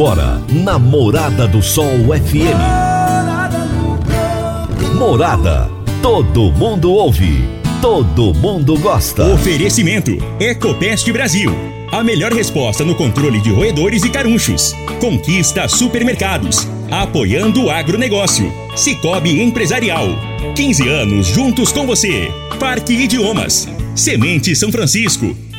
Agora, na Morada do Sol FM. Morada. Todo mundo ouve. Todo mundo gosta. Oferecimento: Ecopest Brasil. A melhor resposta no controle de roedores e carunchos. Conquista supermercados. Apoiando o agronegócio. Cicobi Empresarial. 15 anos juntos com você. Parque Idiomas. Semente São Francisco.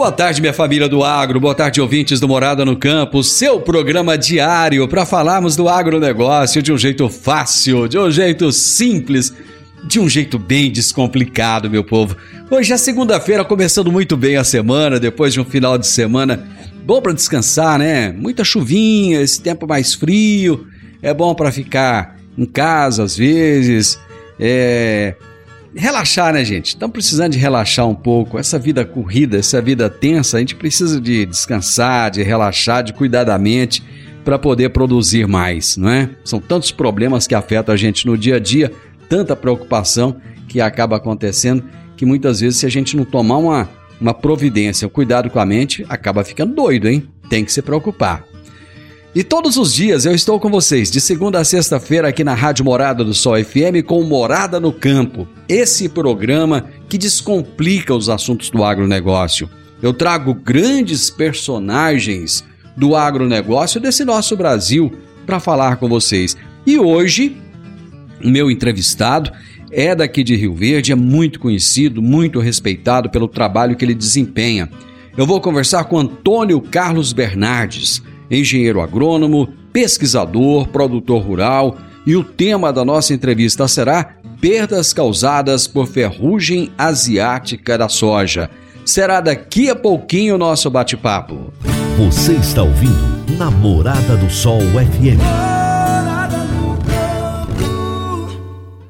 Boa tarde, minha família do agro. Boa tarde, ouvintes do Morada no Campo. Seu programa diário para falarmos do agronegócio de um jeito fácil, de um jeito simples, de um jeito bem descomplicado, meu povo. Hoje é segunda-feira, começando muito bem a semana, depois de um final de semana bom para descansar, né? Muita chuvinha, esse tempo mais frio. É bom para ficar em casa às vezes. É, relaxar, né, gente? Estamos precisando de relaxar um pouco. Essa vida corrida, essa vida tensa, a gente precisa de descansar, de relaxar, de cuidar da mente para poder produzir mais, não é? São tantos problemas que afetam a gente no dia a dia, tanta preocupação que acaba acontecendo que muitas vezes se a gente não tomar uma, uma providência, um cuidado com a mente, acaba ficando doido, hein? Tem que se preocupar. E todos os dias eu estou com vocês, de segunda a sexta-feira, aqui na Rádio Morada do Sol FM, com Morada no Campo. Esse programa que descomplica os assuntos do agronegócio. Eu trago grandes personagens do agronegócio desse nosso Brasil para falar com vocês. E hoje, meu entrevistado é daqui de Rio Verde, é muito conhecido, muito respeitado pelo trabalho que ele desempenha. Eu vou conversar com Antônio Carlos Bernardes engenheiro agrônomo, pesquisador, produtor rural, e o tema da nossa entrevista será Perdas causadas por ferrugem asiática da soja. Será daqui a pouquinho o nosso bate-papo. Você está ouvindo Namorada do Sol FM.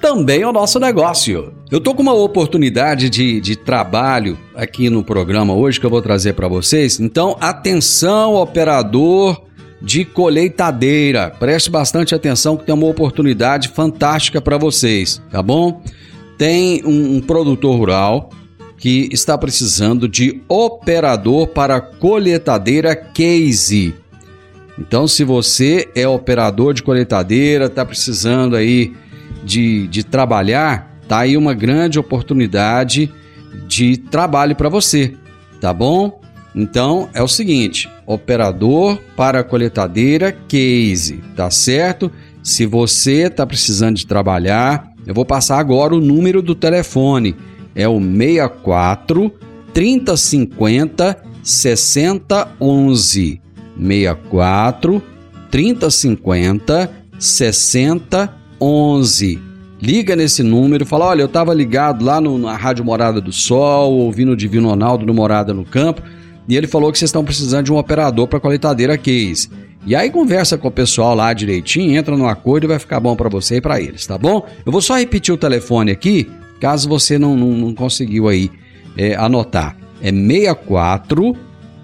também é o nosso negócio. Eu tô com uma oportunidade de, de trabalho aqui no programa hoje que eu vou trazer para vocês. Então, atenção, operador de colheitadeira. Preste bastante atenção que tem uma oportunidade fantástica para vocês, tá bom? Tem um, um produtor rural que está precisando de operador para colheitadeira case. Então, se você é operador de colheitadeira, está precisando aí de, de trabalhar, tá aí uma grande oportunidade de trabalho para você, tá bom? Então é o seguinte: operador para coletadeira case, tá certo? Se você está precisando de trabalhar, eu vou passar agora o número do telefone. É o 64 3050 6011. 64 3050 6011. Liga nesse número, fala: olha, eu estava ligado lá no, na Rádio Morada do Sol, ouvindo o Divino Ronaldo no Morada no Campo, e ele falou que vocês estão precisando de um operador para coletadeira case. E aí conversa com o pessoal lá direitinho, entra no acordo e vai ficar bom para você e para eles, tá bom? Eu vou só repetir o telefone aqui, caso você não, não, não conseguiu aí é, anotar. É 64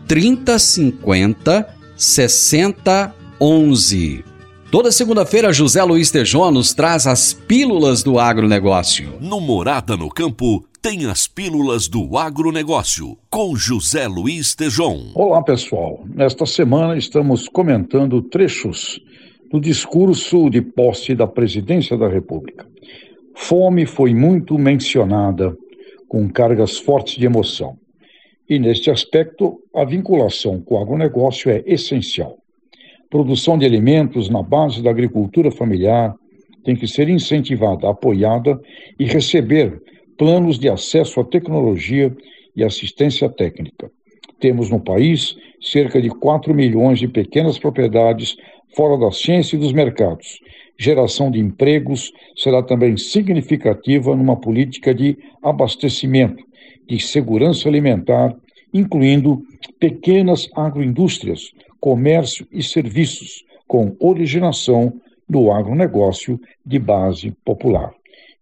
3050 6011. Toda segunda-feira, José Luiz Tejon nos traz as pílulas do agronegócio. No Morada no Campo, tem as pílulas do agronegócio, com José Luiz Tejon. Olá, pessoal. Nesta semana estamos comentando trechos do discurso de posse da presidência da República. Fome foi muito mencionada, com cargas fortes de emoção. E neste aspecto, a vinculação com o agronegócio é essencial produção de alimentos na base da agricultura familiar, tem que ser incentivada, apoiada e receber planos de acesso à tecnologia e assistência técnica. Temos no país cerca de 4 milhões de pequenas propriedades fora da ciência e dos mercados. Geração de empregos será também significativa numa política de abastecimento, de segurança alimentar, incluindo pequenas agroindústrias, comércio e serviços, com originação do agronegócio de base popular.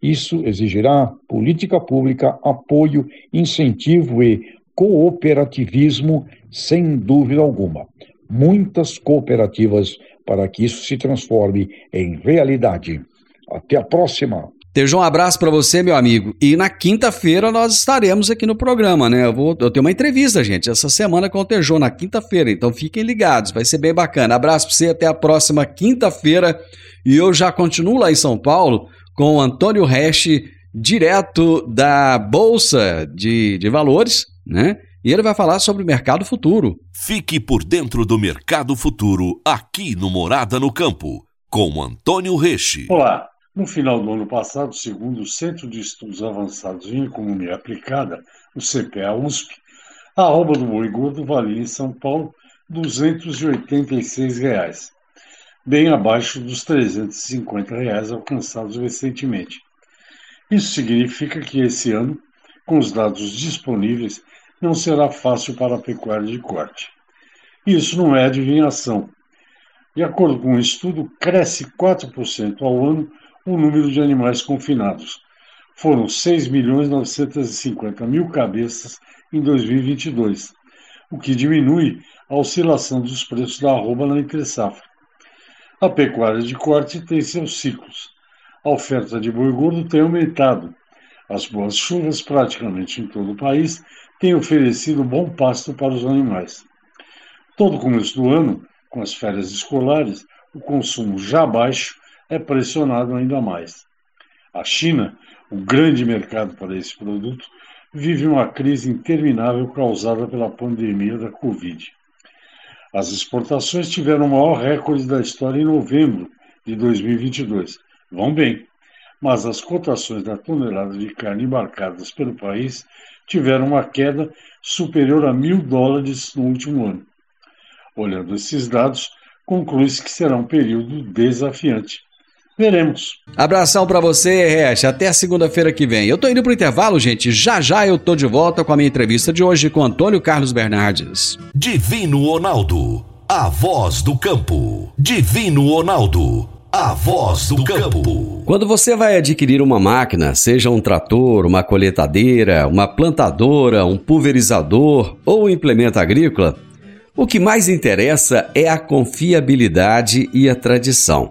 Isso exigirá política pública, apoio, incentivo e cooperativismo, sem dúvida alguma. Muitas cooperativas para que isso se transforme em realidade. Até a próxima! Tejo um abraço para você, meu amigo. E na quinta-feira nós estaremos aqui no programa, né? Eu, vou, eu tenho uma entrevista, gente, essa semana com o Tejo, na quinta-feira. Então fiquem ligados, vai ser bem bacana. Abraço para você, até a próxima quinta-feira. E eu já continuo lá em São Paulo com o Antônio Resch, direto da Bolsa de, de Valores, né? E ele vai falar sobre o mercado futuro. Fique por dentro do mercado futuro aqui no Morada no Campo, com Antônio Reche. Olá. No final do ano passado, segundo o Centro de Estudos Avançados em Economia Aplicada, o CPA-USP, a arroba do boi gordo valia em São Paulo 286 reais, bem abaixo dos 350 reais alcançados recentemente. Isso significa que esse ano, com os dados disponíveis, não será fácil para a pecuária de corte. Isso não é adivinhação. De acordo com um estudo, cresce 4% ao ano o número de animais confinados. Foram 6 milhões 950 mil cabeças em 2022, o que diminui a oscilação dos preços da arroba na entre-safra. A pecuária de corte tem seus ciclos. A oferta de boi gordo tem aumentado. As boas chuvas, praticamente em todo o país, têm oferecido bom pasto para os animais. Todo começo do ano, com as férias escolares, o consumo já baixo é pressionado ainda mais. A China, o grande mercado para esse produto, vive uma crise interminável causada pela pandemia da Covid. As exportações tiveram o maior recorde da história em novembro de 2022. Vão bem, mas as cotações da tonelada de carne embarcadas pelo país tiveram uma queda superior a mil dólares no último ano. Olhando esses dados, conclui-se que será um período desafiante Veremos. Abração para você, Resch. Até segunda-feira que vem. Eu tô indo pro intervalo, gente. Já já eu tô de volta com a minha entrevista de hoje com Antônio Carlos Bernardes. Divino Ronaldo, a voz do campo. Divino Ronaldo, a voz do campo. Quando você vai adquirir uma máquina, seja um trator, uma coletadeira, uma plantadora, um pulverizador ou um implemento agrícola, o que mais interessa é a confiabilidade e a tradição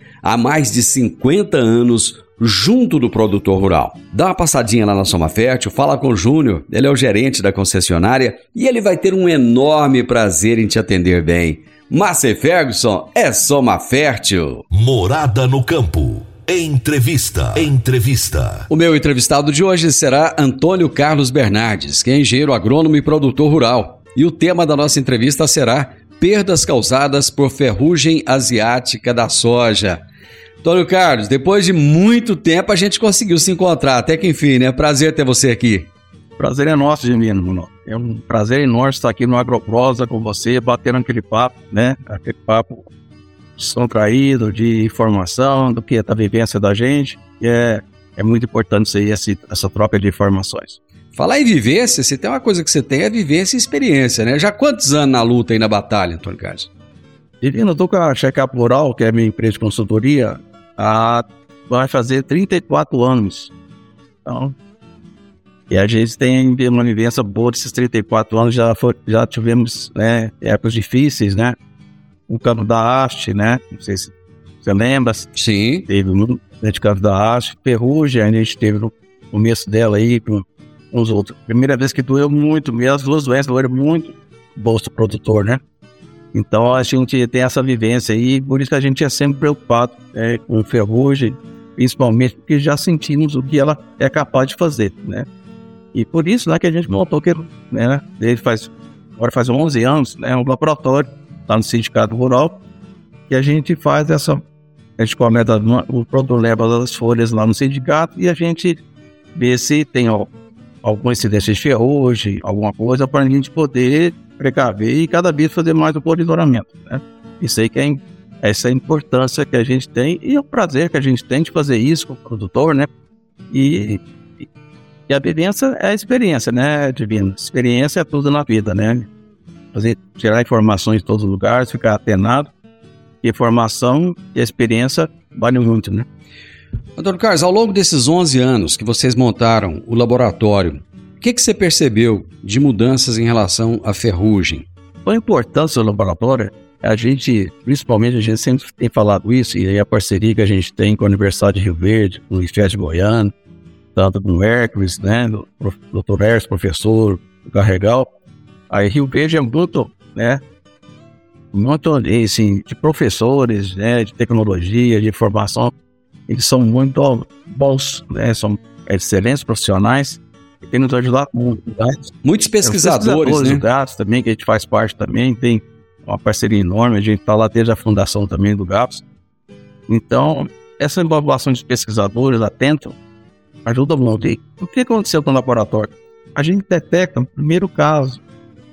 há mais de 50 anos junto do produtor rural. Dá uma passadinha lá na Soma Fértil, fala com o Júnior, ele é o gerente da concessionária e ele vai ter um enorme prazer em te atender bem. Márcia Ferguson é Soma Fértil. Morada no campo. Entrevista. Entrevista. O meu entrevistado de hoje será Antônio Carlos Bernardes, que é engenheiro agrônomo e produtor rural. E o tema da nossa entrevista será Perdas causadas por ferrugem asiática da soja. Antônio Carlos, depois de muito tempo a gente conseguiu se encontrar, até que enfim, né? Prazer ter você aqui. Prazer é nosso, Gemino. É um prazer enorme estar aqui no Agroprosa com você, batendo aquele papo, né? Aquele papo descontraído, de informação, do que é a vivência da gente. E é, é muito importante isso aí, essa, essa troca de informações. Falar em vivência, se tem uma coisa que você tem é vivência e experiência, né? Já quantos anos na luta aí na batalha, Antônio Carlos? Divino, eu tô com a Checkup Rural, que é a minha empresa de consultoria, há, vai fazer 34 anos. Então, e a gente tem uma vivência boa desses 34 anos, já, foi, já tivemos né, épocas difíceis, né? O campo da haste, né? Não sei se você lembra. Sim. Teve um né, campo da haste. Ferrugem, a gente teve no começo dela aí, com uns outros. Primeira vez que doeu muito, as duas doenças doeram muito bolso produtor, né? Então a gente tem essa vivência aí, por isso que a gente é sempre preocupado né, com ferrugem, principalmente porque já sentimos o que ela é capaz de fazer, né? E por isso né, que a gente montou que, né, faz, agora faz 11 anos, né, um laboratório, está no Sindicato Rural, que a gente faz essa, a gente cometa, o produtor leva as folhas lá no sindicato e a gente vê se tem ó, alguma incidência de ferrugem, alguma coisa, para a gente poder precaver e cada vez fazer mais o monitoramento, né? Isso aí que é essa é a importância que a gente tem e o prazer que a gente tem de fazer isso com o produtor, né? E, e a vivência é a experiência, né, Divino? Experiência é tudo na vida, né? Fazer, tirar informações de todos os lugares, ficar atenado. Informação e experiência valem muito, né? Antônio Carlos, ao longo desses 11 anos que vocês montaram o laboratório, que, que você percebeu de mudanças em relação à ferrugem? A importância do laboratório a gente, principalmente, a gente sempre tem falado isso, e aí a parceria que a gente tem com a Universidade de Rio Verde, com o IFES Goiano, tanto com o Hércules, né, o Dr. Hércules, professor do Carregal. Aí Rio Verde é muito, né, muito, assim, de professores, né, de tecnologia, de formação, eles são muito bons, né, são excelentes profissionais, tem nos ajudado muito. Né? Muitos pesquisadores, pesquisadores né? Gatos também, que a gente faz parte também, tem uma parceria enorme, a gente está lá desde a fundação também do GAPS. Então, essa evaluação de pesquisadores atentos ajuda muito. E o que aconteceu com o laboratório? A gente detecta no primeiro caso,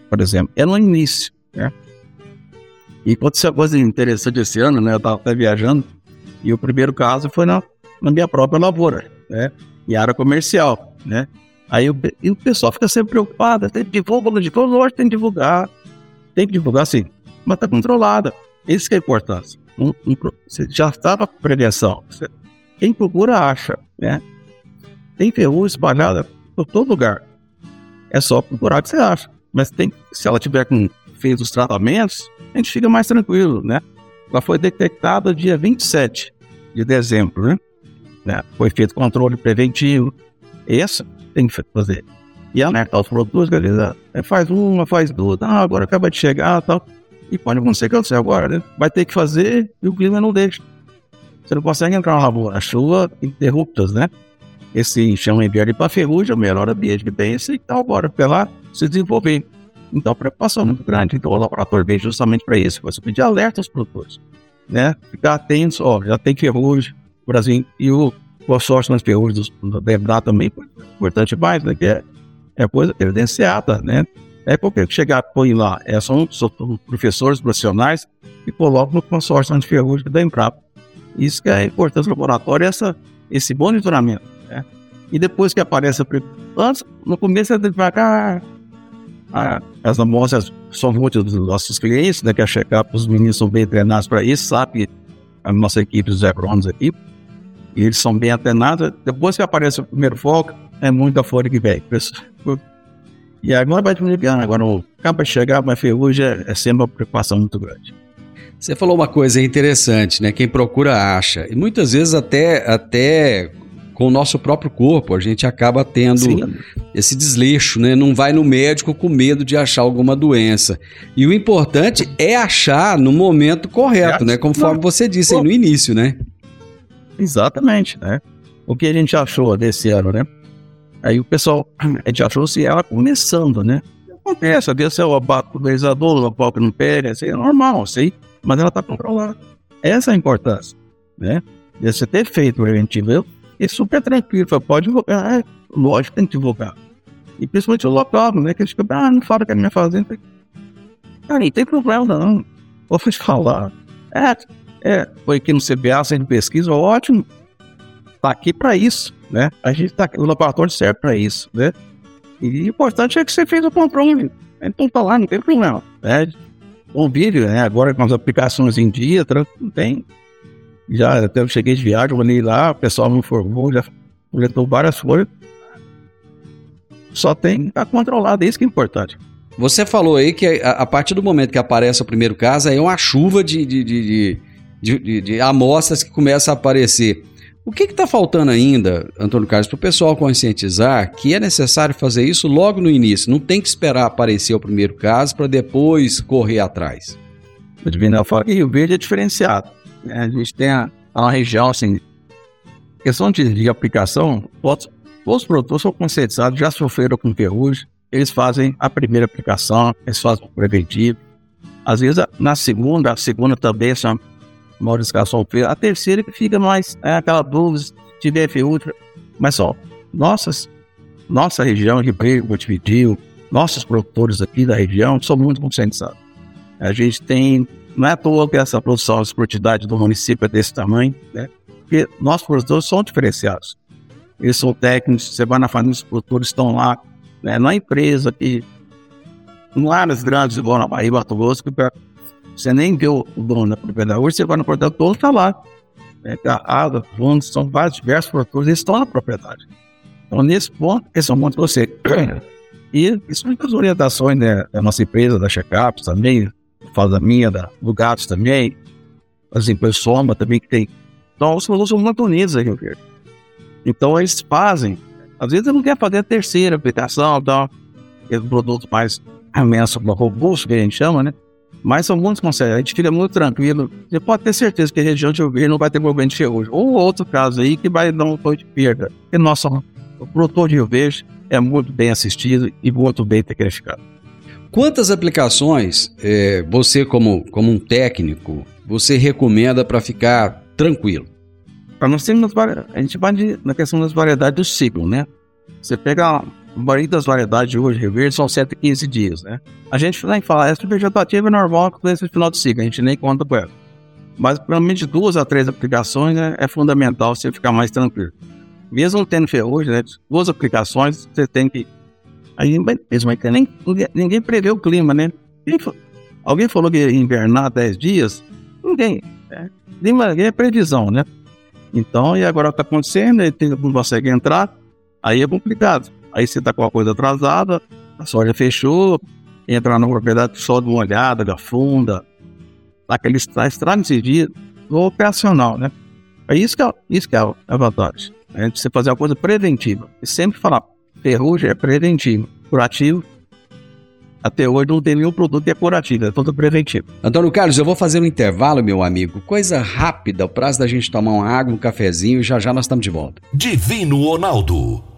por exemplo, é no início, né? E aconteceu uma coisa interessante esse ano, né? Eu estava até viajando, e o primeiro caso foi na, na minha própria lavoura, né? Em área comercial, né? Aí o, e o pessoal fica sempre preocupado, tem divulga, divulga, lógico, tem que divulgar, tem que divulgar assim, mas está controlada. Isso que é a importância. Um, um, você já estava com prevenção. Você, quem procura acha, né? Tem ferrugem espalhada por todo lugar. É só procurar que você acha. Mas tem, se ela tiver com feito os tratamentos, a gente fica mais tranquilo, né? Ela foi detectada dia 27 de dezembro, né? né? Foi feito controle preventivo. Esse tem que fazer. E alertar os produtores, galera, faz uma, faz duas. Ah, agora acaba de chegar tal. E pode acontecer que aconteceu agora, né? Vai ter que fazer e o clima não deixa. Você não consegue entrar na lavoura. A chuva interruptas, né? Esse chão inverno para ferrugem, o melhor ambiente que tem esse tal, agora para se desenvolver. Então, preocupação é muito grande. Então, o laboratório veio justamente para isso. Você pedir alerta aos produtores, né? Ficar atentos, ó, já tem ferrugem, Brasil e o consórcio nas ferrugens deve dar também, importante mais, né? Que é, é coisa evidenciada, né? É porque chegar, põe lá, é, são, são professores profissionais que colocam no consórcio antiferrúgico da Embrapa. Isso que é a importância do laboratório, essa, esse monitoramento. Né? E depois que aparece a antes, no começo é devagar, ah, as amostras são muitos dos nossos clientes, né, que a check-up, os meninos são bem treinados para isso, sabe? A nossa equipe, os agrônomos aqui, e eles são bem treinados. Depois que aparece o primeiro foco, é muita folha que vem. E agora vai diminuir. Agora, acaba de chegar, mas ferrugem é, é sempre uma preocupação muito grande. Você falou uma coisa interessante, né? Quem procura acha. E muitas vezes até, até com o nosso próprio corpo, a gente acaba tendo Sim. esse desleixo, né? Não vai no médico com medo de achar alguma doença. E o importante é achar no momento correto, né? Conforme você disse aí no início, né? Exatamente, né? O que a gente achou desse ano, né? Aí o pessoal, a gente achou se ela começando, né? Acontece, às vezes o abato pulverizador, o pau que não pega, assim, é normal, sei, mas ela está controlada. Essa é a importância, né? De você ter feito o preventivo, é super tranquilo, pode divulgar, é, lógico tem que divulgar. E principalmente o local, né? Que eles ficam, ah, não fala que é minha fazenda. Cara, não tem problema não. Vou falar. É, é, foi aqui no CBA, de pesquisa, ótimo. Tá aqui para isso né? A gente tá, o laboratório serve para isso, né? E o importante é que você fez o controle. Então tá lá, não tem problema, né? Convive, né? Agora com as aplicações em dia, não tem. Já até eu cheguei de viagem, olhei lá, o pessoal me informou, já coletou várias folhas. Só tem a controlada, é isso que é importante. Você falou aí que a, a, partir do momento que aparece o primeiro caso, aí é uma chuva de, de, de, de, de, de amostras que começa a aparecer. O que está faltando ainda, Antônio Carlos, para o pessoal conscientizar que é necessário fazer isso logo no início? Não tem que esperar aparecer o primeiro caso para depois correr atrás. O Divino fala que Rio Verde é diferenciado. Né? A gente tem a, uma região assim. Questão de, de aplicação, todos, os produtores são conscientizados, já sofreram com ferrugem, eles fazem a primeira aplicação, eles fazem o preventivo. Às vezes, na segunda, a segunda também, são modificação feia. A terceira que fica mais é aquela dúvida se tiver outra. Mas só, nossas, nossa região de Brego, Montevideo, nossos produtores aqui da região são muito conscientizados. A gente tem, não é à toa que essa produção, a esportividade do município é desse tamanho, né? Porque nossos produtores são diferenciados. Eles são técnicos, você vai na família, os produtores estão lá, né? Não é empresa que, não áreas grandes igual na Bahia, Mato Grosso, que você nem vê o dono da propriedade. Hoje você vai na propriedade, o dono está lá. É, água, fundos, são vários diversos produtores, eles estão na propriedade. Então, nesse ponto, é um ponto que você. E isso é as orientações né, da nossa empresa, da Checkups também, faz a minha, da, do Gatos também, as empresas Soma também que tem. Então, os produtos são muito unidos aqui, Então, eles fazem. Às vezes, não quer fazer a terceira aplicação, então, aqueles produtos mais menos robustos, que a gente chama, né? Mas são muitos conselhos, a gente fica muito tranquilo. Você pode ter certeza que a região de Rio não vai ter problema de ferrugem. Ou outro caso aí que vai dar um pouco de perda. Porque nossa, o produtor de Rio Verde é muito bem assistido e muito bem tecnificado. Quantas aplicações é, você, como, como um técnico, você recomenda para ficar tranquilo? Nós temos, a gente vai na questão das variedades do ciclo, né? Você pega a maioria das variedades de hoje, Rio são 115 dias, né? A gente nem fala, essa vegetativa é normal com esse final de ciclo, a gente nem conta com ela. Mas, pelo menos duas a três aplicações né, é fundamental você ficar mais tranquilo. Mesmo tendo ferrugem, né, duas aplicações, você tem que. Aí, mesmo aí, nem, ninguém prevê o clima, né? Alguém falou que ia invernar 10 dias? Ninguém. Né? Ninguém é previsão, né? Então, e agora está acontecendo, aí não consegue entrar, aí é complicado. Aí você está com a coisa atrasada, a soja fechou, entra na propriedade só de uma olhada, da funda, aquele estrago nesse dia no operacional, né? É isso que é, isso que é a vantagem. A gente você fazer uma coisa preventiva. E sempre falar, ferrugem é preventivo, curativo. Até hoje não tem nenhum produto que é curativo, é tudo preventivo. Antônio Carlos, eu vou fazer um intervalo, meu amigo. Coisa rápida, o prazo da gente tomar uma água, um cafezinho e já já nós estamos de volta. Divino Ronaldo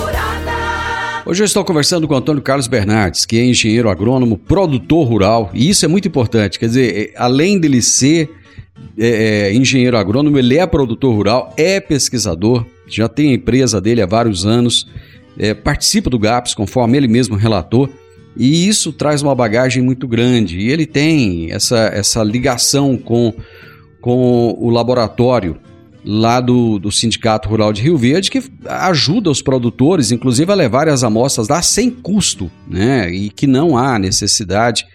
Hoje eu estou conversando com o Antônio Carlos Bernardes, que é engenheiro agrônomo, produtor rural, e isso é muito importante. Quer dizer, é, além dele ser é, é, engenheiro agrônomo, ele é produtor rural, é pesquisador, já tem a empresa dele há vários anos, é, participa do GAPS, conforme ele mesmo relatou, e isso traz uma bagagem muito grande. E ele tem essa, essa ligação com, com o laboratório lá do, do Sindicato Rural de Rio Verde, que ajuda os produtores, inclusive, a levar as amostras lá sem custo, né? E que não há necessidade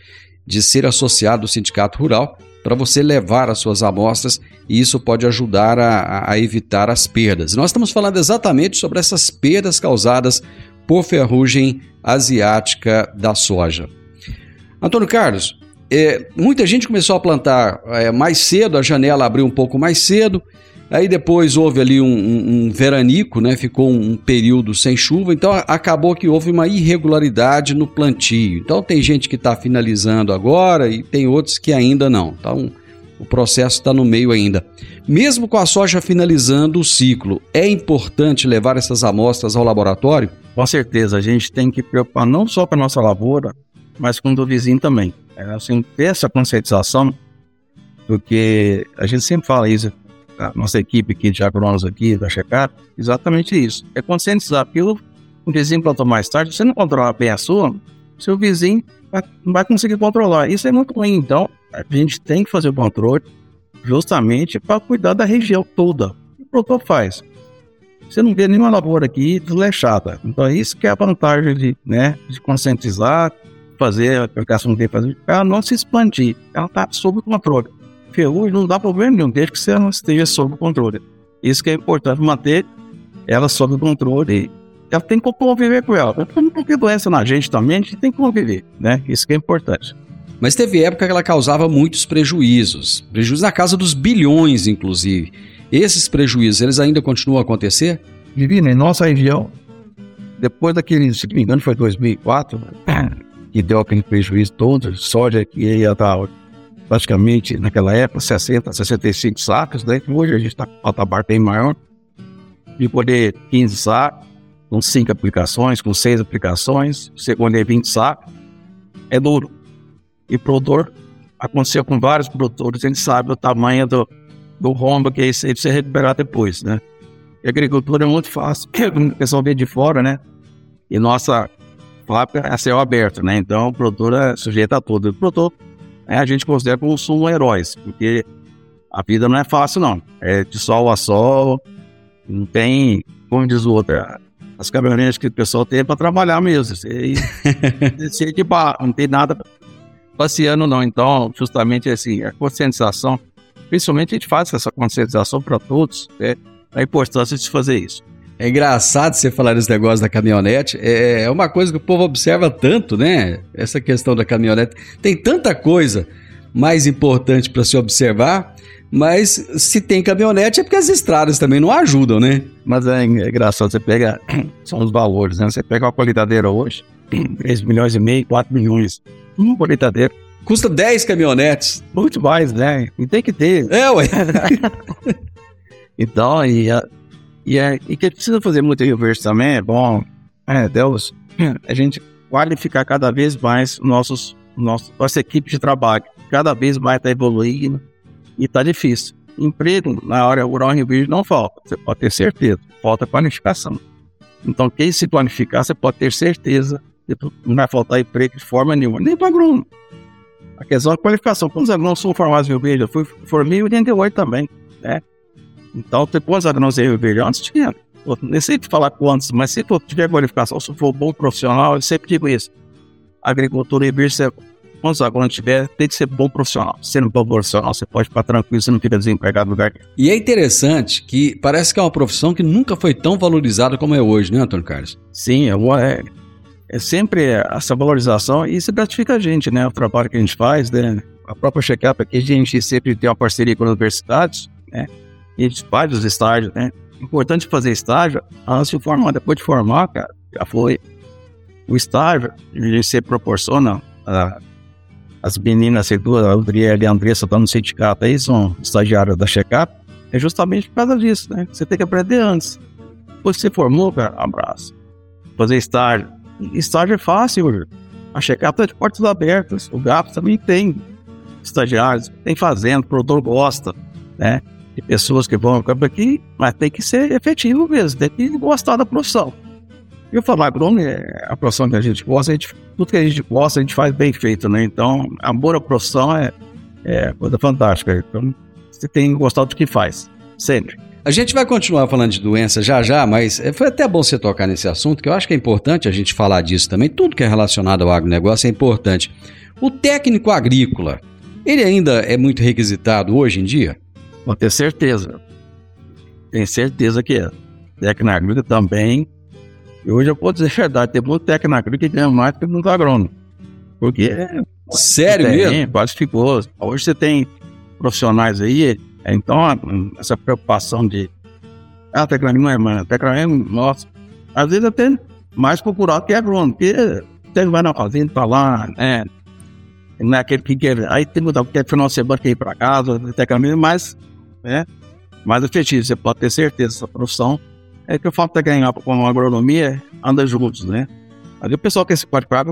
de ser associado ao Sindicato Rural para você levar as suas amostras e isso pode ajudar a, a evitar as perdas. Nós estamos falando exatamente sobre essas perdas causadas por ferrugem asiática da soja. Antônio Carlos, é, muita gente começou a plantar é, mais cedo, a janela abriu um pouco mais cedo, Aí depois houve ali um, um, um veranico, né? Ficou um, período sem chuva, então acabou que houve uma irregularidade no plantio. Então tem gente que está finalizando agora e tem outros que ainda não. Então o processo está no meio ainda. Mesmo com a soja finalizando o ciclo, é importante levar essas amostras ao laboratório? Com certeza, a gente tem que preocupar não só para nossa lavoura, mas com o do vizinho também. É, assim, ter essa conscientização, porque a gente sempre fala isso, a nossa equipe aqui de agrônomos aqui, da Checar, exatamente isso. É conscientizar, porque o vizinho plantou mais tarde, você não controla bem a sua, seu vizinho não vai conseguir controlar. Isso é muito ruim. Então, a gente tem que fazer o controle justamente para cuidar da região toda. O produtor faz? Você não vê nenhuma lavoura aqui desleixada. Então, isso que é a vantagem de, né, de conscientizar, fazer a aplicação que fazer, ela não se expandir. Ela está sob controle. Ferrugem não dá problema nenhum, desde que você não esteja sob controle. Isso que é importante, manter ela sob controle. Ela tem que conviver com ela. Não tem doença na gente também, a gente tem que conviver, né? Isso que é importante. Mas teve época que ela causava muitos prejuízos, prejuízos na casa dos bilhões, inclusive. Esses prejuízos, eles ainda continuam a acontecer? Divina, em nossa região, depois daquele, se não me engano, foi 2004, que deu aquele prejuízo todo, soja que ia estar praticamente naquela época 60, 65 sacos, né? Hoje a gente está com patamar bem maior, de poder 15 sacos, com 5 aplicações, com 6 aplicações, segundo é 20 sacos, é duro. E produtor, aconteceu com vários produtores, a gente sabe o tamanho do, do rombo que é isso aí precisa recuperar depois, né? E agricultura é muito fácil, o pessoal vê de fora, né? E nossa fábrica é céu aberto, né? Então o produtor é sujeito a tudo. O produtor né, a gente considera como um heróis, porque a vida não é fácil, não. É de sol a sol, não tem, como diz o outro, as caminhonetas que o pessoal tem é para trabalhar mesmo. E, e, de barra, não tem nada passeando, não. Então, justamente assim, a conscientização, principalmente a gente faz essa conscientização para todos, né, a importância de fazer isso. É engraçado você falar esse negócio da caminhonete. É, é uma coisa que o povo observa tanto, né? Essa questão da caminhonete. Tem tanta coisa mais importante para se observar, mas se tem caminhonete é porque as estradas também não ajudam, né? Mas é, é engraçado, você pega. São os valores, né? Você pega uma colheitadeira hoje, 3 milhões e meio, 4 milhões. Uma colheitadeira. Custa 10 caminhonetes. Muito mais, né? E tem que ter. É, ué. então, e, e, é, e que precisa fazer muito reverso também, é bom. É, Deus, a gente qualificar cada vez mais nossos, nossos, nossa equipe de trabalho. Cada vez mais está evoluindo e está difícil. Emprego na área rural em Rio Verde não falta, você pode ter certeza, falta qualificação. Então, quem se qualificar, você pode ter certeza não vai faltar emprego de forma nenhuma, nem para agrônomo. A questão da qualificação. Quantos agrônomos são formados em Rio Verde? Eu fui, formei em 88 também, né? Então, depois agrônomos Verde, antes tinha, eu nem sei te falar quantos, mas se tu tiver qualificação, se for bom profissional, eu sempre digo isso. Agricultura Verde, você, quantos agrônomos tiver, tem que ser bom profissional. Sendo bom profissional, você pode ficar tranquilo, você não fica desempregado no lugar. E é interessante que parece que é uma profissão que nunca foi tão valorizada como é hoje, né, Antônio Carlos? Sim, é, é é sempre essa valorização e isso gratifica a gente, né? O trabalho que a gente faz, né? A própria check-up aqui, a gente sempre tem uma parceria com as universidades, né? E a gente faz os estágios, né? Importante fazer estágio antes de formar, depois de formar, cara, já foi. O estágio, gente sempre proporciona a, as meninas, as duas, a Adriele e a Andressa, estão no sindicato aí, são estagiárias da check-up, é justamente por causa disso, né? Você tem que aprender antes. Depois que você formou, cara, abraço. Fazer estágio, estágio é fácil, a check-up está de portas abertas. O GAP também tem estagiários, tem fazenda, o produtor gosta, né? De pessoas que vão ao campo aqui, mas tem que ser efetivo mesmo, tem que gostar da profissão. E eu falo, agrônomo é a profissão que a gente gosta, a gente, tudo que a gente gosta, a gente faz bem feito, né? Então, amor à profissão é, é coisa fantástica. Então, você tem que gostar do que faz, sempre. A gente vai continuar falando de doença já já, mas é, foi até bom você tocar nesse assunto, que eu acho que é importante a gente falar disso também. Tudo que é relacionado ao agronegócio é importante. O técnico agrícola, ele ainda é muito requisitado hoje em dia? Pode ter certeza. Tenho certeza que é. Técnico agrícola também. E hoje eu posso dizer a verdade, tem muito técnico agrícola que ganha mais do que muito agrônomo. Porque. Sério tem, mesmo? Quase ficou. Hoje você tem profissionais aí então, essa preocupação de. Ah, tecnologia não é, mano. Tecnologia, nossa. Às vezes até mais procurado que agrônomo, porque você vai na fazenda pra lá, né? Não é aquele que quer. Aí tem que quer final de semana quer ir pra casa, tecnicamente, mais, né? Mais efetivo. Você pode ter certeza, essa profissão é que eu falo que ganhar com a agronomia anda juntos, né? Aí o pessoal quer se qualificar,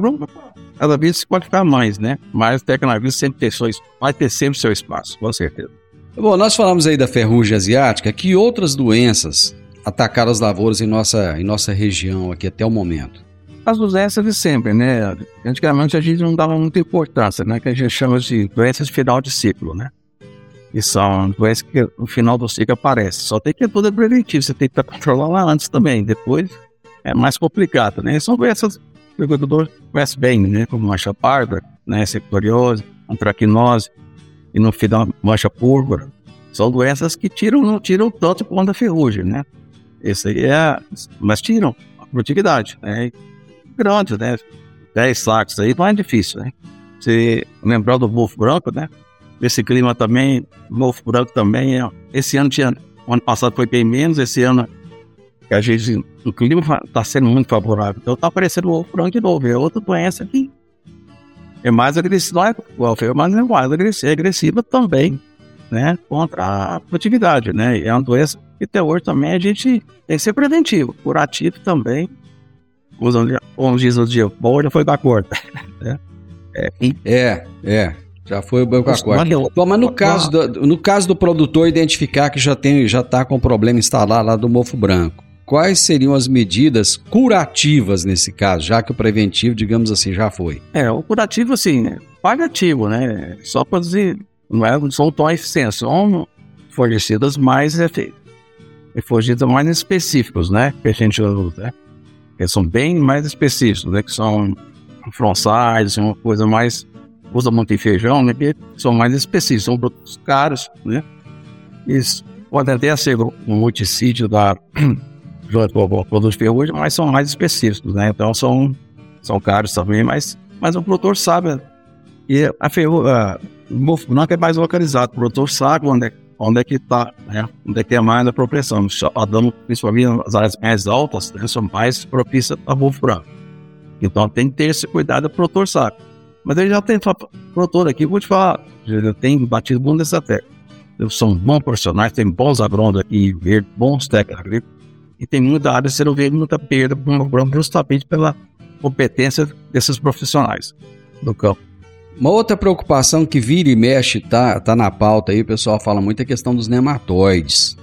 cada vez se qualificar mais, né? Mas a tecnologia sempre ter seu, vai ter sempre seu espaço, com certeza. Bom, nós falamos aí da ferrugem asiática, que outras doenças atacaram as lavouras em nossa, em nossa região aqui até o momento? As doenças de sempre, né? Antigamente a gente não dava muita importância, né? Que a gente chama de doenças de final de ciclo, né? E são doenças que no final do ciclo aparecem. Só tem que tudo é preventivo, você tem que controlar lá antes também. Depois é mais complicado, né? São doenças que o agricultor conhece bem, né? Como mancha parda, né? Sectoriose, antracnose e no final mancha púrpura. São doenças que tiram, não tiram tanto quanto a ferrugem, né? Esse aí é. Mas tiram a produtividade, né? Grande, né? 10 sacos aí não é difícil, né? Se lembrar do Wolf Branco, né? Esse clima também, Wolf Branco também. É, esse ano tinha. Ano passado foi bem menos, esse ano a gente, o clima está sendo muito favorável. Então está aparecendo o Wolf Branco de novo. É outra doença que é mais agressiva, não é mas é mais agressiva, é agressiva também, né? Contra a produtividade, né? É uma doença e até hoje também a gente tem que ser preventivo, curativo também. Usando, como diz o dia, bom já foi com a corda. Né? É, é, é, já foi o banco a corda. Bom, mas no caso, do, no caso do produtor identificar que já tem, já está com problema instalado lá do mofo branco, quais seriam as medidas curativas nesse caso, já que o preventivo, digamos assim, já foi? É, o curativo, assim, né? paliativo, né? Só para dizer, não, é, não são tão eficientes, são fornecidas mais efeitos refugiados mais específicos, né? Que a gente usa, né? Que são bem mais específicos, né? Que são fronçais, uma coisa mais. Usa muito feijão, né? Que são mais específicos, são produtos caros, né? Isso pode até ser um multissídio da. junto com o produto de ferrugem, mas são mais específicos, né? Então são, são caros também, mas, mas o produtor sabe. E a ferrugem. O é mais localizado, o produtor sabe onde é onde é que está, né? Onde é que é mais a propensão. Principalmente as áreas mais altas, né? são mais propícias a branco. Então tem que ter esse cuidado o produtor saco. Mas ele já tem produtor aqui, vou te falar, já tem batido muito nessa técnica. São bons profissionais, tem bons agrônomos aqui, bons técnicos agrícolas, e tem muita área de ser verde, muita perda justamente pela competência desses profissionais do campo. Uma outra preocupação que vira e mexe, tá, tá na pauta aí, o pessoal fala muito, é a questão dos nematóides.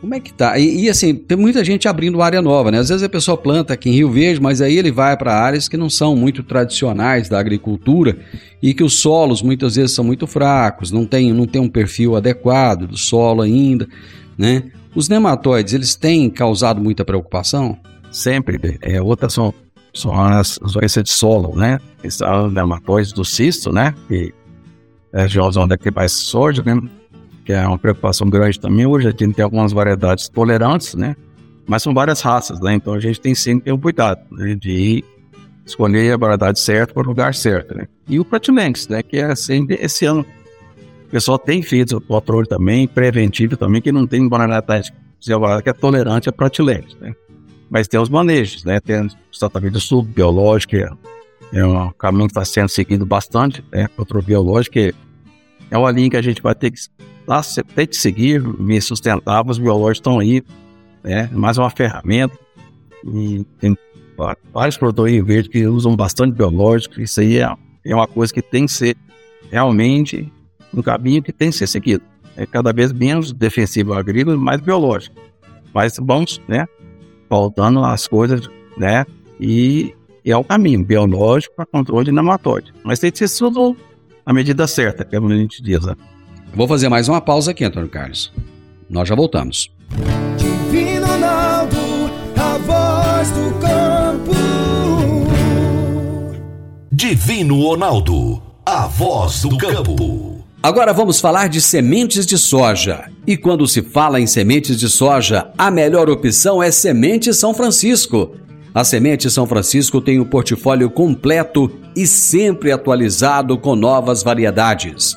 Como é que tá? E, e, assim, tem muita gente abrindo área nova, né? Às vezes a pessoa planta aqui em Rio Verde, mas aí ele vai para áreas que não são muito tradicionais da agricultura e que os solos muitas vezes são muito fracos, não tem, não tem um perfil adequado do solo ainda, né? Os nematóides, eles têm causado muita preocupação? Sempre. É, outras são são as doenças de solo, né? São dermatóides do cisto, né? Que é a onde é que mais surge, né? Que é uma preocupação grande também. Hoje a gente tem algumas variedades tolerantes, né? Mas são várias raças, né? Então a gente tem sempre que ter um cuidado né? de escolher a variedade certa para o lugar certo, né? E o Pratilenx, né? Que é sempre esse ano. O pessoal tem feito o controle também, preventivo também, que não tem variedade que é tolerante a Pratilenx, né? Mas tem os manejos, né? Tem tratamento subbiológico, é, é um caminho que está sendo seguido bastante, né? Controle biológico, é uma linha que a gente vai ter que, tá, ter que seguir, me sustentável, os biológicos estão aí, né? Mais uma ferramenta. E tem vários produtores verdes que usam bastante biológico, isso aí é, é uma coisa que tem que ser realmente um caminho que tem que ser seguido. É cada vez menos defensivo agrícola, mais biológico. Mas vamos, né? faltando as coisas, né? E, e é o caminho biológico para controle de nematóide. Mas tem que ser tudo a medida certa, que a gente diz. Né? Vou fazer mais uma pausa aqui, Antônio Carlos. Nós já voltamos. Divino Ronaldo, a voz do campo. Divino Ronaldo, a voz do campo. Agora vamos falar de sementes de soja. E quando se fala em sementes de soja, a melhor opção é Semente São Francisco. A Semente São Francisco tem um portfólio completo e sempre atualizado com novas variedades.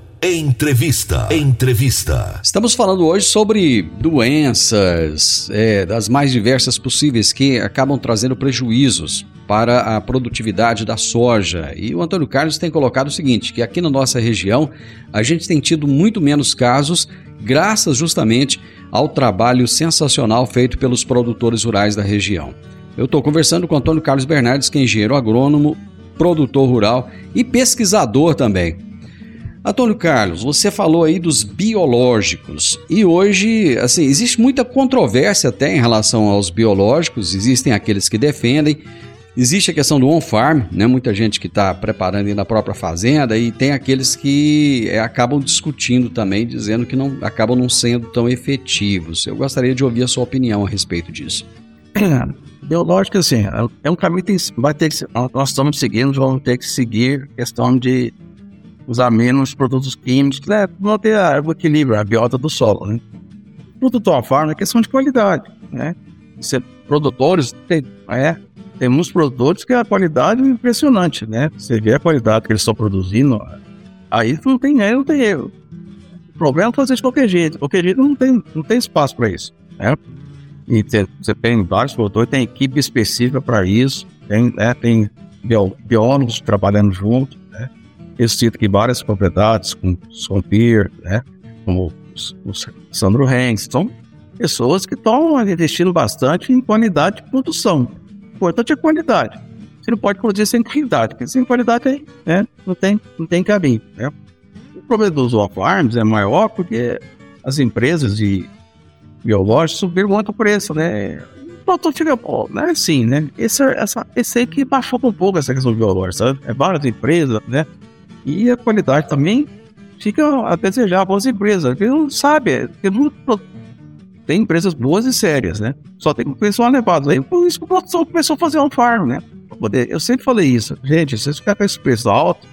Entrevista. Entrevista. Estamos falando hoje sobre doenças, é, das mais diversas possíveis que acabam trazendo prejuízos para a produtividade da soja. E o Antônio Carlos tem colocado o seguinte: que aqui na nossa região a gente tem tido muito menos casos, graças justamente ao trabalho sensacional feito pelos produtores rurais da região. Eu estou conversando com Antônio Carlos Bernardes, que é engenheiro agrônomo, produtor rural e pesquisador também. Antônio Carlos, você falou aí dos biológicos e hoje, assim, existe muita controvérsia até em relação aos biológicos. Existem aqueles que defendem, existe a questão do on-farm, né? Muita gente que está preparando aí na própria fazenda e tem aqueles que é, acabam discutindo também, dizendo que não acabam não sendo tão efetivos. Eu gostaria de ouvir a sua opinião a respeito disso. Biológico, assim, é um caminho que vai ter que, nós estamos seguindo, vamos ter que seguir questão de usar menos produtos químicos, né? manter o equilíbrio, a biota do solo. Né? Produto farm é questão de qualidade. Né? Você, produtores, tem, é, tem muitos produtores que a qualidade é impressionante. Né? Você vê a qualidade que eles estão produzindo, aí não tem erro, não tem erro. O problema é fazer de qualquer jeito. Qualquer jeito não tem, não tem espaço para isso. Né? E você tem vários produtores, tem equipe específica para isso, tem, né, tem biólogos trabalhando junto. Eu cito aqui várias propriedades, com Sompier, né? como o Sandro Renz. São pessoas que estão investindo bastante em qualidade de produção. O importante é qualidade. Você não pode produzir sem qualidade, porque sem qualidade né, não, tem, não tem caminho. Né? O problema dos off-farms é maior porque as empresas de biológicos subiram muito o preço, né? O produto fica, pô, não é assim, né? Esse, essa, esse aí que baixou um pouco essa questão de biológico, sabe? É várias empresas, né? E a qualidade também fica a desejar para as empresas, porque não sabe, porque tem empresas boas e sérias, né? Só tem pessoal levado. Aí por isso que o produtor começou a fazer um farm, né? Eu sempre falei isso, gente, se vocês ficarem com esse preço alto,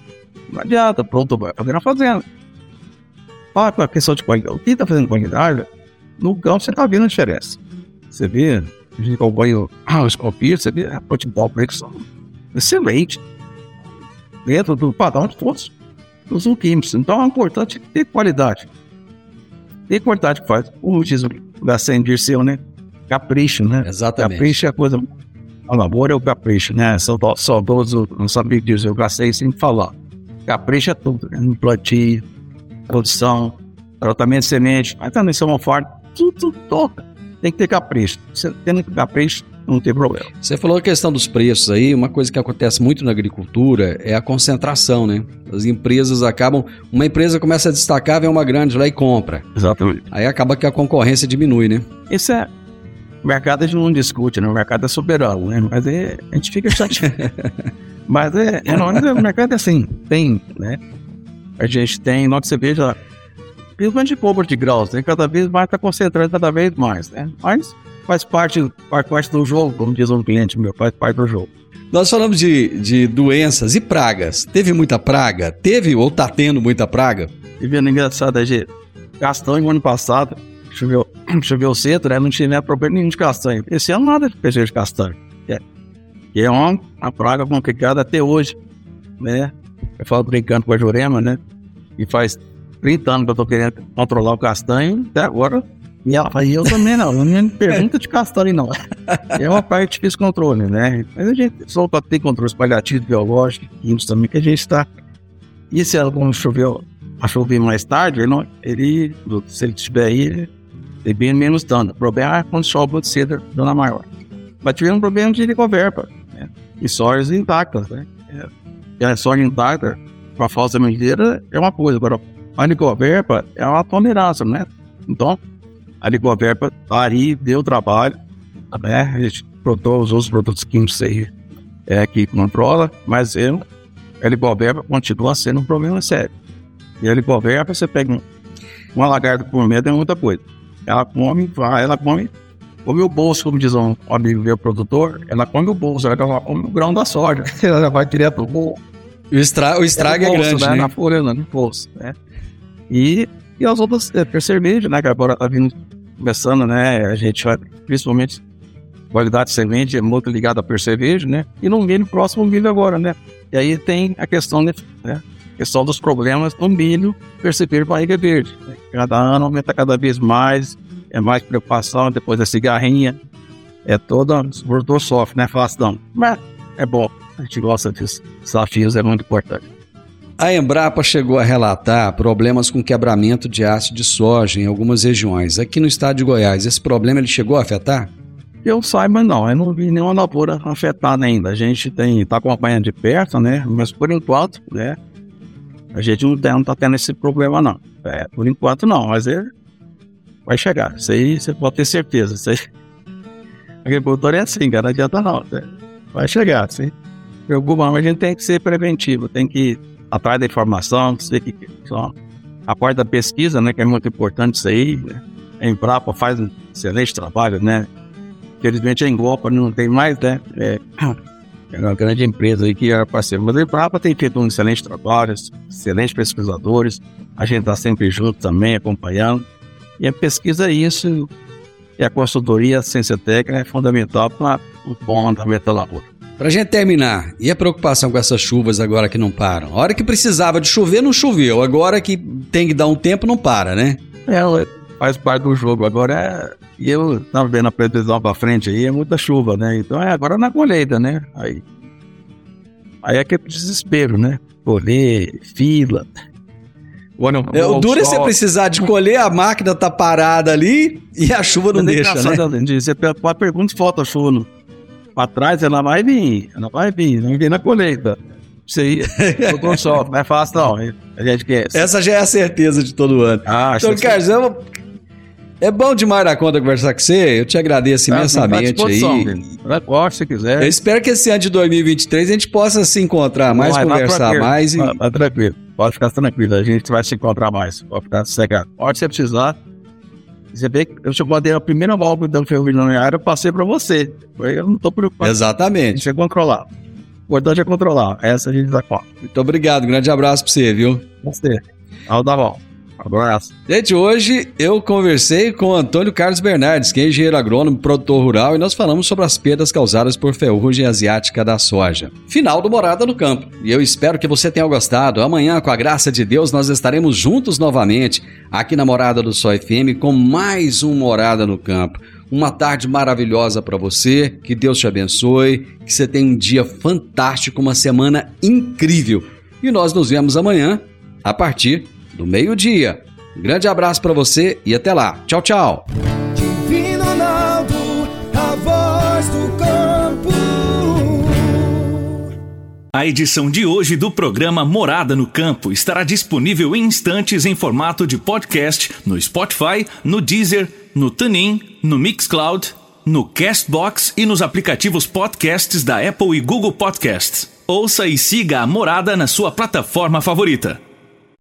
não adianta, pronto, vai fazer na fazenda. Fala com a questão de qualidade. O que está fazendo qualidade, no campo você está vendo a diferença. Você vê, a gente acompanha ah, os copias, você vê a eles são excelente dentro do padrão de todos os químicos. Então é importante ter qualidade. Ter qualidade que faz. O diz o Gassen Dirceu, né? Capricho, né? Exatamente. Capricho é a coisa. O labor é o capricho, né? São saudoso, não sabia dizer, o Gassen sempre falar. Capricho é tudo, né? Plantio, produção, tratamento de semente, mas também são uma forte, tudo, tudo toca. Tem que ter capricho. Tendo capricho, não tem problema. Você falou a questão dos preços aí, uma coisa que acontece muito na agricultura é a concentração, né? As empresas acabam, uma empresa começa a destacar, vem uma grande lá e compra. Exatamente. Aí acaba que a concorrência diminui, né? Isso é o mercado a gente não discute, né? O mercado é soberano, né? Mas é, a gente fica chateado. Mas é, é, não, o mercado é assim, tem, né? A gente tem, que você veja, principalmente de compra de graus, né? Cada vez mais está concentrando cada vez mais, né? Mas faz parte, faz parte do jogo, como diz um cliente meu, faz parte do jogo. Nós falamos de, de doenças e pragas. Teve muita praga? Teve ou tá tendo muita praga? E vendo engraçado, a gente, castanho ano passado, choveu, choveu cedo, né? Não tinha problema nenhum de castanho. Esse ano nada de peixe de castanho. É, que é uma, uma praga complicada até hoje, né? Eu falo brincando com a Jurema, né? E faz 30 anos que eu tô querendo controlar o castanho, até agora e ela fala, eu também não, não me pergunta de castanho não. É uma parte difícil controle, né? Mas a gente só para ter controles paliativos, biológicos, químicos também, que a gente está. E se ela, choveu, a chover mais tarde, ele, não, ele, se ele estiver aí, tem bem menos dano. O problema é quando chove muito cedo, dano maior. Mas tivemos um problema de licoverpa, né? E sojas intactas, né? É, e a soja intacta, com a falsa medida, é uma coisa. Agora, a licoverpa é uma tolerância, né? Então, a Ligoverpa tá ali, deu trabalho, né? A gente produtou os outros produtos químicos aí é, que controla, mas eu, a Ligoverpa continua sendo um problema sério. E a Ligoverpa, você pega um, uma lagarta por medo é muita coisa. Ela come, vai, ela come, come o bolso, como diz um amigo meu produtor, ela come o bolso, ela come o grão da soja, ela vai direto pro bolso. O, estra o estrago é, bolso, é grande, né? né? Na folha, no bolso, né? E e as outras é, cerveja, né? Que agora tá vindo começando, né? A gente vai, principalmente qualidade de semente é muito ligada à percevejo, né? E no milho próximo milho agora, né? E aí tem a questão, né? A questão dos problemas do milho perceber barriga verde. Né? Cada ano aumenta cada vez mais, é mais preocupação depois da cigarrinha. É toda, o produtor sofre, né? Fácil não. Mas é bom, a gente gosta disso. Desafios é muito importante. A Embrapa chegou a relatar problemas com quebramento de ácido de soja em algumas regiões. Aqui no estado de Goiás, esse problema ele chegou a afetar? Eu saiba não, eu não vi nenhuma lavoura afetada ainda. A gente tem está acompanhando de perto, né? Mas por enquanto, né? A gente não está tá tendo esse problema não. É, por enquanto não, mas é, vai chegar. Isso aí você pode ter certeza. Isso aí, agricultor é assim, cara, não adianta não. Né? Vai chegar, sim. Preocupa, mas a gente tem que ser preventivo, tem que atrás da informação, sei que só a parte da pesquisa, né, que é muito importante isso aí. Né? A Embrapa faz um excelente trabalho, né? Infelizmente a Engopa não tem mais, né? É, é uma grande empresa aí que é parceiro. Mas a Embrapa tem feito um excelente trabalho, excelentes pesquisadores. A gente está sempre junto também, acompanhando. E a pesquisa é isso. E a consultoria, a ciência técnica é fundamental para o bom andamento da lavoura. Pra gente terminar, e a preocupação com essas chuvas agora que não param? A hora que precisava de chover, não choveu. Agora que tem que dar um tempo, não para, né? É, faz parte do jogo. Agora é. E eu tava vendo a previsão pra frente aí, é muita chuva, né? Então é agora na colheita, né? Aí. Aí é aquele desespero, né? Colher, fila. Olha, é, o duro é você precisar de colher, a máquina tá parada ali e a chuva não deixa, né? Você pode perguntar se falta chuva para trás, ela vai vir, ela vai vir, não vir na colheita. Isso aí, todo só, não é fácil não. A gente quer. Essa já é a certeza de todo ano. Ah, então, Carlos, é bom demais da conta conversar com você. Eu te agradeço ah, imensamente aí. Pode, se quiser. Eu espero que esse ano de 2023 a gente possa se encontrar mais, vai, conversar mais. E... Tá, tranquilo. Pode ficar tranquilo. A gente vai se encontrar mais. Pode ficar sossegado. Pode você precisar. Você vê que eu mandei a primeira volta do ferroviário, eu passei para você. Eu não estou preocupado. Exatamente. Você controlar. O importante é controlar. Essa a gente dá conta. Muito obrigado. Grande abraço para você, viu? Você. Ao da volta. Abraço. Gente, hoje eu conversei com Antônio Carlos Bernardes, que é engenheiro agrônomo, produtor rural, e nós falamos sobre as perdas causadas por ferrugem asiática da soja. Final do Morada no Campo. E eu espero que você tenha gostado. Amanhã, com a graça de Deus, nós estaremos juntos novamente aqui na Morada do Sol FM com mais um Morada no Campo. Uma tarde maravilhosa para você, que Deus te abençoe, que você tenha um dia fantástico, uma semana incrível. E nós nos vemos amanhã a partir do meio-dia. Um grande abraço para você e até lá. Tchau, tchau. Divino Ronaldo, a voz do campo. A edição de hoje do programa Morada no Campo estará disponível em instantes em formato de podcast no Spotify, no Deezer, no TuneIn, no Mixcloud, no Castbox e nos aplicativos podcasts da Apple e Google Podcasts. Ouça e siga a Morada na sua plataforma favorita.